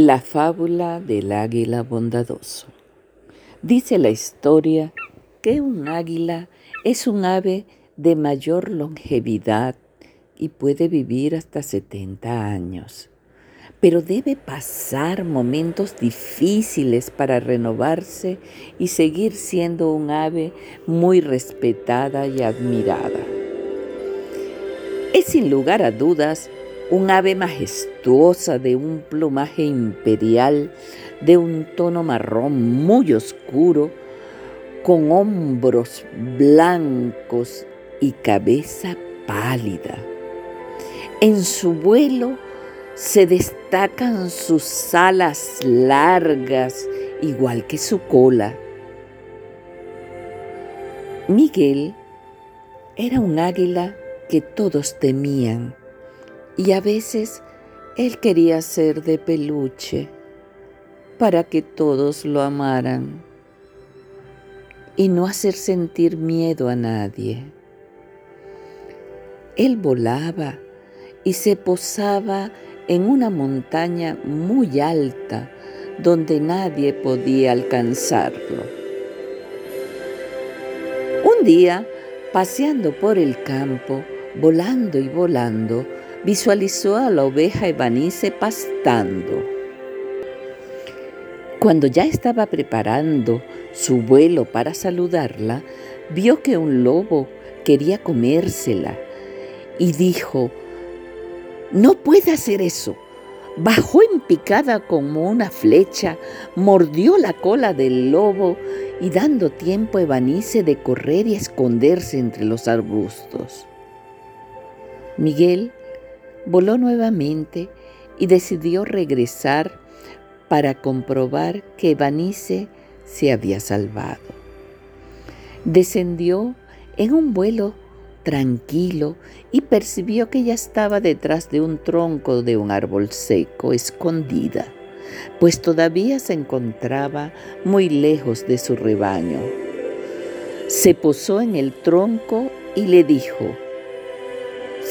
La fábula del águila bondadoso. Dice la historia que un águila es un ave de mayor longevidad y puede vivir hasta 70 años, pero debe pasar momentos difíciles para renovarse y seguir siendo un ave muy respetada y admirada. Es sin lugar a dudas un ave majestuosa de un plumaje imperial de un tono marrón muy oscuro, con hombros blancos y cabeza pálida. En su vuelo se destacan sus alas largas, igual que su cola. Miguel era un águila que todos temían y a veces él quería ser de peluche para que todos lo amaran y no hacer sentir miedo a nadie. Él volaba y se posaba en una montaña muy alta donde nadie podía alcanzarlo. Un día, paseando por el campo, volando y volando, visualizó a la oveja Evanice pastando. Cuando ya estaba preparando su vuelo para saludarla, vio que un lobo quería comérsela y dijo, no puede hacer eso. Bajó en picada como una flecha, mordió la cola del lobo y dando tiempo a Evanice de correr y esconderse entre los arbustos. Miguel voló nuevamente y decidió regresar para comprobar que Vanice se había salvado. Descendió en un vuelo tranquilo y percibió que ya estaba detrás de un tronco de un árbol seco, escondida, pues todavía se encontraba muy lejos de su rebaño. Se posó en el tronco y le dijo,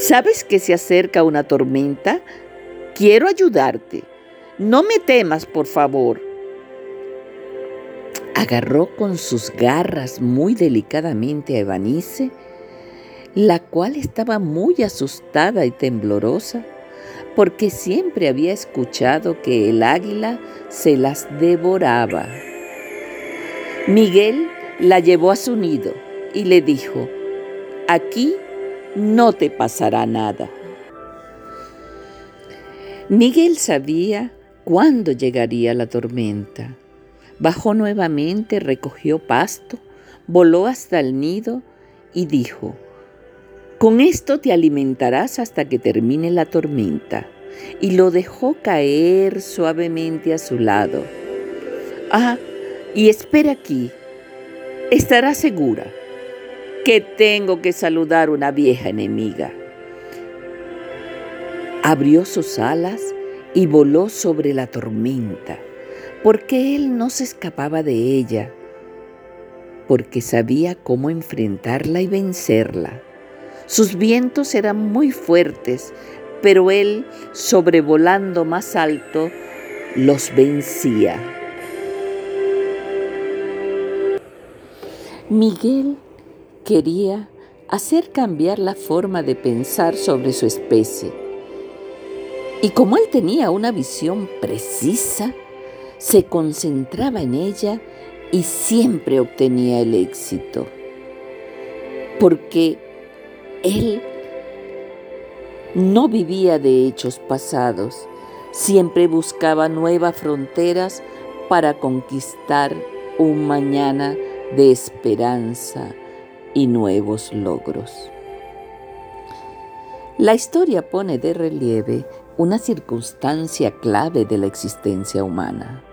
¿Sabes que se acerca una tormenta? Quiero ayudarte. No me temas, por favor. Agarró con sus garras muy delicadamente a Evanice, la cual estaba muy asustada y temblorosa, porque siempre había escuchado que el águila se las devoraba. Miguel la llevó a su nido y le dijo, aquí no te pasará nada. Miguel sabía cuándo llegaría la tormenta. Bajó nuevamente, recogió pasto, voló hasta el nido y dijo, con esto te alimentarás hasta que termine la tormenta. Y lo dejó caer suavemente a su lado. Ah, y espera aquí. Estarás segura que tengo que saludar una vieja enemiga. Abrió sus alas y voló sobre la tormenta, porque él no se escapaba de ella, porque sabía cómo enfrentarla y vencerla. Sus vientos eran muy fuertes, pero él, sobrevolando más alto, los vencía. Miguel quería hacer cambiar la forma de pensar sobre su especie. Y como él tenía una visión precisa, se concentraba en ella y siempre obtenía el éxito. Porque él no vivía de hechos pasados, siempre buscaba nuevas fronteras para conquistar un mañana de esperanza, y nuevos logros. La historia pone de relieve una circunstancia clave de la existencia humana.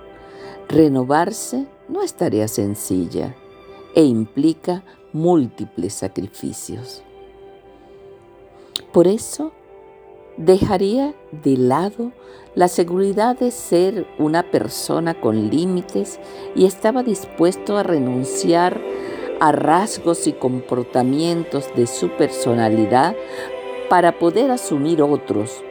Renovarse no es tarea sencilla e implica múltiples sacrificios. Por eso, dejaría de lado la seguridad de ser una persona con límites y estaba dispuesto a renunciar a rasgos y comportamientos de su personalidad para poder asumir otros,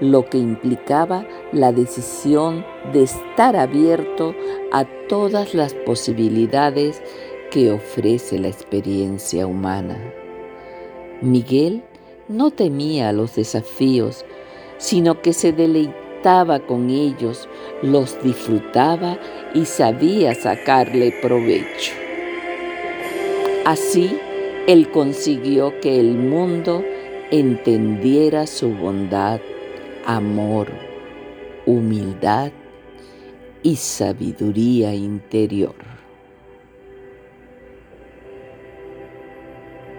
lo que implicaba la decisión de estar abierto a todas las posibilidades que ofrece la experiencia humana. Miguel no temía los desafíos, sino que se deleitaba con ellos, los disfrutaba y sabía sacarle provecho. Así, él consiguió que el mundo entendiera su bondad, amor, humildad y sabiduría interior.